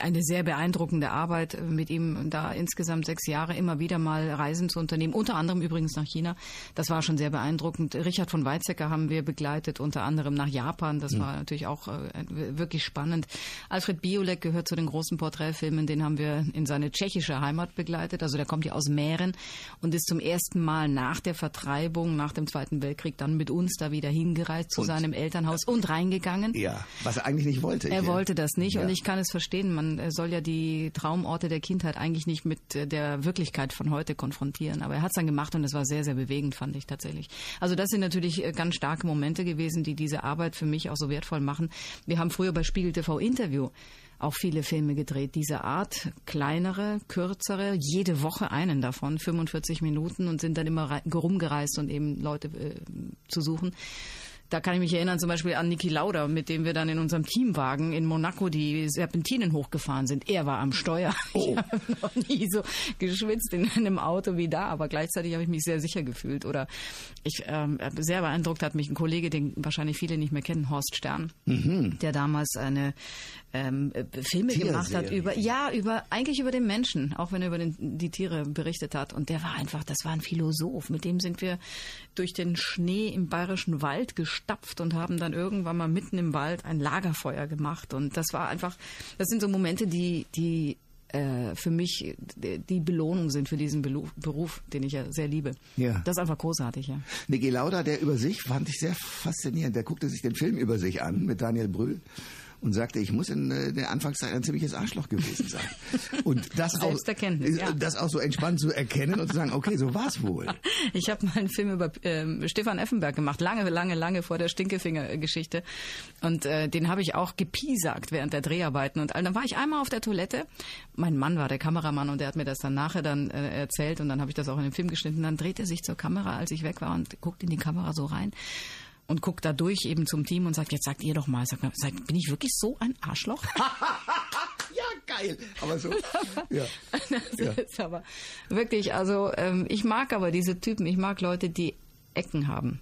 eine sehr beeindruckende Arbeit äh, mit ihm da insgesamt sechs Jahre immer wieder mal Reisen zu unternehmen, unter anderem übrigens nach China. Das war schon sehr beeindruckend. Richard von Weizsäcker haben wir begleitet, unter anderem nach Japan. Das Mhm. war natürlich auch äh, wirklich spannend. Alfred Biolek gehört zu den großen Porträtfilmen. Den haben wir in seine tschechische Heimat begleitet. Also der kommt ja aus Mähren und ist zum ersten Mal nach der Vertreibung, nach dem Zweiten Weltkrieg dann mit uns da wieder hingereist zu Und- seinem Elternhaus und reingegangen. Ja, was er eigentlich nicht wollte. Er Ja. wollte das nicht Ja. und ich kann es verstehen. Man äh, soll ja die Traumorte der Kindheit eigentlich nicht mit äh, der Wirklichkeit von heute konfrontieren. Aber er hat es dann gemacht und es war sehr, sehr bewegend, fand ich tatsächlich. Also das sind natürlich äh, ganz starke Momente gewesen, die diese Arbeit für mich auch so wertvoll machen. Wir haben früher bei Spiegel TV Interview auch viele Filme gedreht dieser Art, kleinere, kürzere, jede Woche einen davon, 45 Minuten und sind dann immer rei- rumgereist und eben Leute äh, zu suchen. Da kann ich mich erinnern zum Beispiel an Niki Lauda, mit dem wir dann in unserem Teamwagen in Monaco die Serpentinen hochgefahren sind. Er war am Steuer. Ich habe noch nie so geschwitzt in einem Auto wie da, aber gleichzeitig habe ich mich sehr sicher gefühlt. Oder ich ähm, sehr beeindruckt hat mich ein Kollege, den wahrscheinlich viele nicht mehr kennen, Horst Stern, Mhm. der damals eine ähm, äh, Filme gemacht hat über ja über eigentlich über den Menschen, auch wenn er über den, die Tiere berichtet hat. Und der war einfach, das war ein Philosoph. Mit dem sind wir durch den Schnee im bayerischen Wald gestapft und haben dann irgendwann mal mitten im Wald ein Lagerfeuer gemacht. Und das war einfach, das sind so Momente, die die äh, für mich die Belohnung sind für diesen Beruf, den ich ja sehr liebe. Ja. Das ist einfach großartig, ja. Niki Lauda, der über sich, fand ich sehr faszinierend. Der guckte sich den Film über sich an mit Daniel Brühl und sagte, ich muss in äh, der Anfangszeit ein ziemliches Arschloch gewesen sein. Und das auch, ja. das auch so entspannt zu erkennen und zu sagen, okay, so war's wohl. Ich habe mal einen Film über ähm, Stefan Effenberg gemacht, lange, lange, lange vor der Stinkefinger-Geschichte. Und äh, den habe ich auch gepiesackt während der Dreharbeiten. Und dann war ich einmal auf der Toilette. Mein Mann war der Kameramann und der hat mir das dann nachher dann äh, erzählt. Und dann habe ich das auch in den Film geschnitten. Dann dreht er sich zur Kamera, als ich weg war, und guckt in die Kamera so rein. Und guckt da durch eben zum Team und sagt, jetzt sagt ihr doch mal, sagt, sagt, bin ich wirklich so ein Arschloch? ja, geil. Aber so, ja. Das Ja. ist aber wirklich, also ähm, ich mag aber diese Typen, ich mag Leute, die Ecken haben.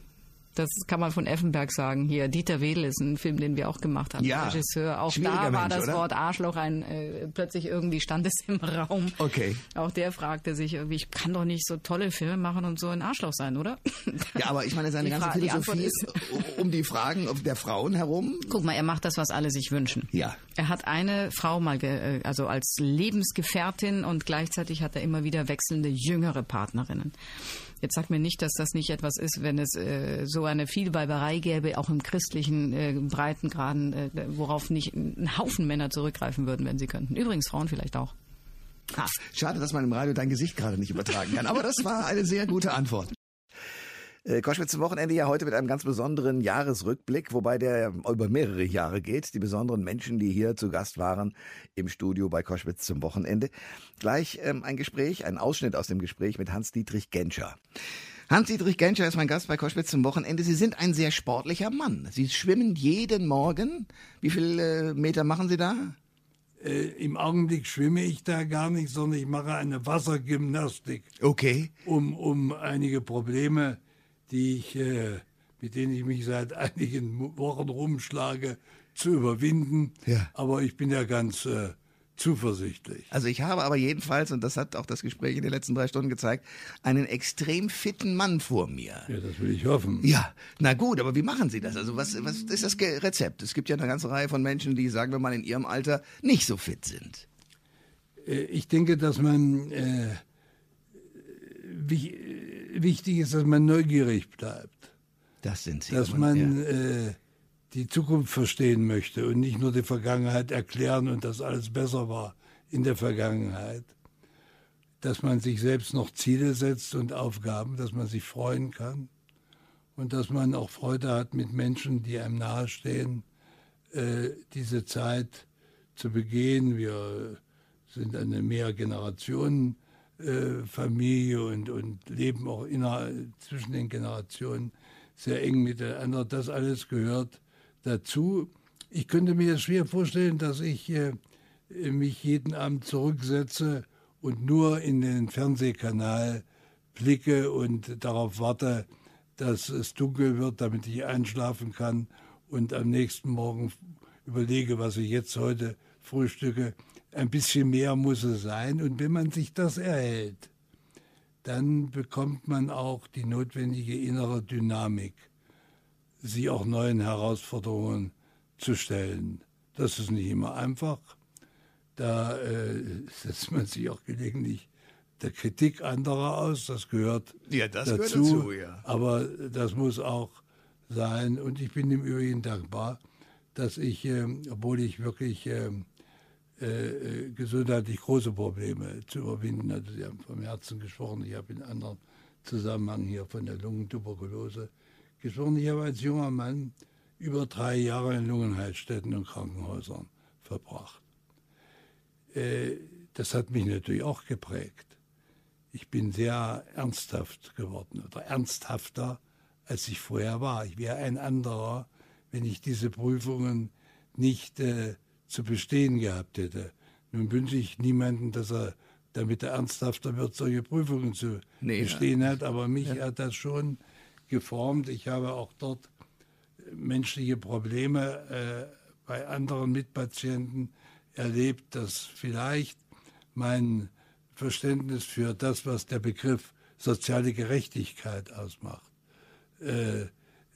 Das kann man von Effenberg sagen. Hier, Dieter Wedel ist ein Film, den wir auch gemacht haben. Ja. Regisseur. Auch da war Mensch, das oder? Wort Arschloch ein, äh, plötzlich irgendwie stand es im Raum. Okay. Auch der fragte sich irgendwie, ich kann doch nicht so tolle Filme machen und so ein Arschloch sein, oder? Ja, aber ich meine, seine Die ganze Fra- Philosophie ist um die Fragen der Frauen herum. Guck mal, er macht das, was alle sich wünschen. Ja. Er hat eine Frau mal, äh, also als Lebensgefährtin und gleichzeitig hat er immer wieder wechselnde jüngere Partnerinnen. Jetzt sag mir nicht, dass das nicht etwas ist, wenn es äh, so eine Vielweiberei gäbe, auch im christlichen äh, Breitengraden, äh, worauf nicht ein Haufen Männer zurückgreifen würden, wenn sie könnten. Übrigens Frauen vielleicht auch. Ha, schade, dass man im Radio dein Gesicht gerade nicht übertragen kann. Aber das war eine sehr gute Antwort. Äh, Koschwitz zum Wochenende ja heute mit einem ganz besonderen Jahresrückblick, wobei der über mehrere Jahre geht. Die besonderen Menschen, die hier zu Gast waren im Studio bei Koschwitz zum Wochenende. Gleich ähm, ein Gespräch, ein Ausschnitt aus dem Gespräch mit Hans-Dietrich Genscher. Hans-Dietrich Genscher ist mein Gast bei Koschwitz zum Wochenende. Sie sind ein sehr sportlicher Mann. Sie schwimmen jeden Morgen. Wie viele äh, Meter machen Sie da? Äh, Im Augenblick schwimme ich da gar nicht, sondern ich mache eine Wassergymnastik. Okay. Um, um einige Probleme, die ich, äh, mit denen ich mich seit einigen Wochen rumschlage, zu überwinden. Ja. Aber ich bin ja ganz äh, zuversichtlich. Also ich habe aber jedenfalls, und das hat auch das Gespräch in den letzten drei Stunden gezeigt, einen extrem fitten Mann vor mir. Ja, das will ich hoffen. Ja, na gut, aber wie machen Sie das? Also was, was ist das Rezept? Es gibt ja eine ganze Reihe von Menschen, die, sagen wir mal, in ihrem Alter nicht so fit sind. Äh, Ich denke, dass man äh, äh, wichtig ist, dass man neugierig bleibt. Das sind Sie. Dass man ja. äh, die Zukunft verstehen möchte und nicht nur die Vergangenheit erklären und dass alles besser war in der Vergangenheit. Dass man sich selbst noch Ziele setzt und Aufgaben, dass man sich freuen kann und dass man auch Freude hat mit Menschen, die einem nahestehen, äh, diese Zeit zu begehen. Wir sind eine Mehrgenerationen-Familie und, und leben auch zwischen den Generationen sehr eng miteinander. Das alles gehört dazu. Ich könnte mir schwer vorstellen, dass ich äh, mich jeden Abend zurücksetze und nur in den Fernsehkanal blicke und darauf warte, dass es dunkel wird, damit ich einschlafen kann und am nächsten Morgen überlege, was ich jetzt heute frühstücke. Ein bisschen mehr muss es sein. Und wenn man sich das erhält, dann bekommt man auch die notwendige innere Dynamik, sie auch neuen Herausforderungen zu stellen. Das ist nicht immer einfach. Da äh, setzt man sich auch gelegentlich der Kritik anderer aus. Das gehört Ja, das dazu. gehört dazu, ja. Aber das muss auch sein. Und ich bin im Übrigen dankbar, dass ich, ähm, obwohl ich wirklich äh, äh, gesundheitlich große Probleme zu überwinden hatte, Sie haben vom Herzen gesprochen, ich habe in anderen Zusammenhang hier von der Lungentuberkulose gesprochen. Ich habe als junger Mann über drei Jahre in Lungenheilstätten und Krankenhäusern verbracht. Äh, das hat mich natürlich auch geprägt. Ich bin sehr ernsthaft geworden oder ernsthafter, als ich vorher war. Ich wäre ein anderer, wenn ich diese Prüfungen nicht äh, zu bestehen gehabt hätte. Nun wünsche ich niemanden, dass er, damit er ernsthafter wird, solche Prüfungen zu Nee, bestehen ja. hat. Aber mich hat das schon geformt. Ich habe auch dort menschliche Probleme äh, bei anderen Mitpatienten erlebt, dass vielleicht mein Verständnis für das, was der Begriff soziale Gerechtigkeit ausmacht, äh,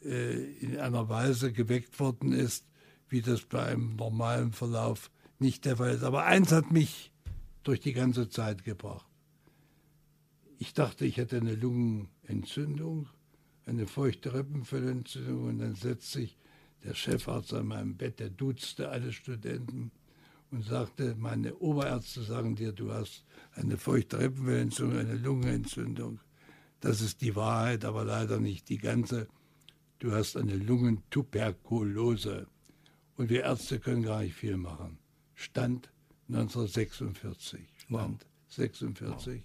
äh, in einer Weise geweckt worden ist, wie das bei einem normalen Verlauf nicht der Fall ist. Aber eins hat mich durch die ganze Zeit gebracht. Ich dachte, ich hätte eine Lungenentzündung, eine feuchte Rippenfellentzündung und dann setzt sich der Chefarzt an meinem Bett, der duzte alle Studenten und sagte, meine Oberärzte sagen dir, du hast eine feuchte Rippenfellentzündung, eine Lungenentzündung. Das ist die Wahrheit, aber leider nicht die ganze. Du hast eine Lungentuberkulose. Und wir Ärzte können gar nicht viel machen. Stand 1946. Stand 46.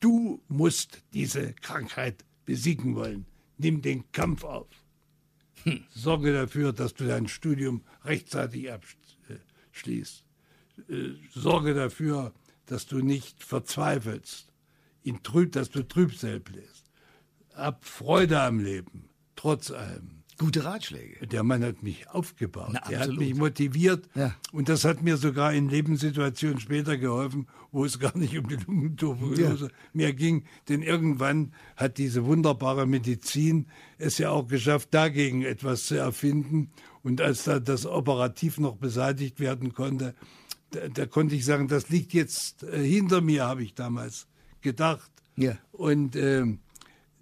Du musst diese Krankheit besiegen wollen. Nimm den Kampf auf. Sorge dafür, dass du dein Studium rechtzeitig abschließt. Äh, Sorge dafür, dass du nicht verzweifelst, in trüb, dass du Trübsal bläst. Hab Freude am Leben. trotz allem. Gute Ratschläge. Der Mann hat mich aufgebaut. Na, der hat mich motiviert. Ja. Und das hat mir sogar in Lebenssituationen später geholfen, wo es gar nicht um die Lungentuberkulose mehr ging. Denn irgendwann hat diese wunderbare Medizin es ja auch geschafft, dagegen etwas zu erfinden. Und als da das operativ noch beseitigt werden konnte, da, da konnte ich sagen, das liegt jetzt äh, hinter mir, habe ich damals gedacht. Ja. Und ähm,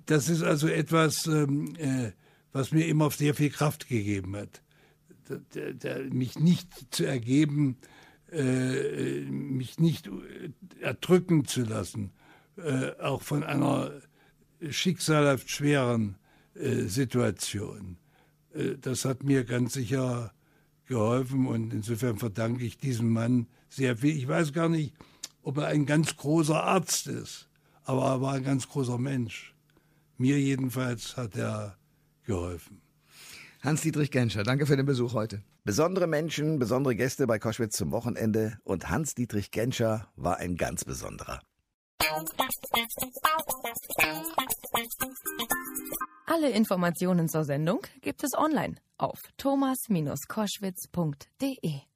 das ist also etwas, ähm, äh, was mir immer sehr viel Kraft gegeben hat. Da, da, mich nicht zu ergeben, äh, mich nicht äh, erdrücken zu lassen, äh, auch von einer schicksalhaft schweren äh, Situation. Äh, das hat mir ganz sicher geholfen und insofern verdanke ich diesem Mann sehr viel. Ich weiß gar nicht, ob er ein ganz großer Arzt ist, aber er war ein ganz großer Mensch. Mir jedenfalls hat er geholfen. Hans-Dietrich Genscher, danke für den Besuch heute. Besondere Menschen, besondere Gäste bei Koschwitz zum Wochenende und Hans-Dietrich Genscher war ein ganz besonderer. Alle Informationen zur Sendung gibt es online auf thomas-koschwitz.de.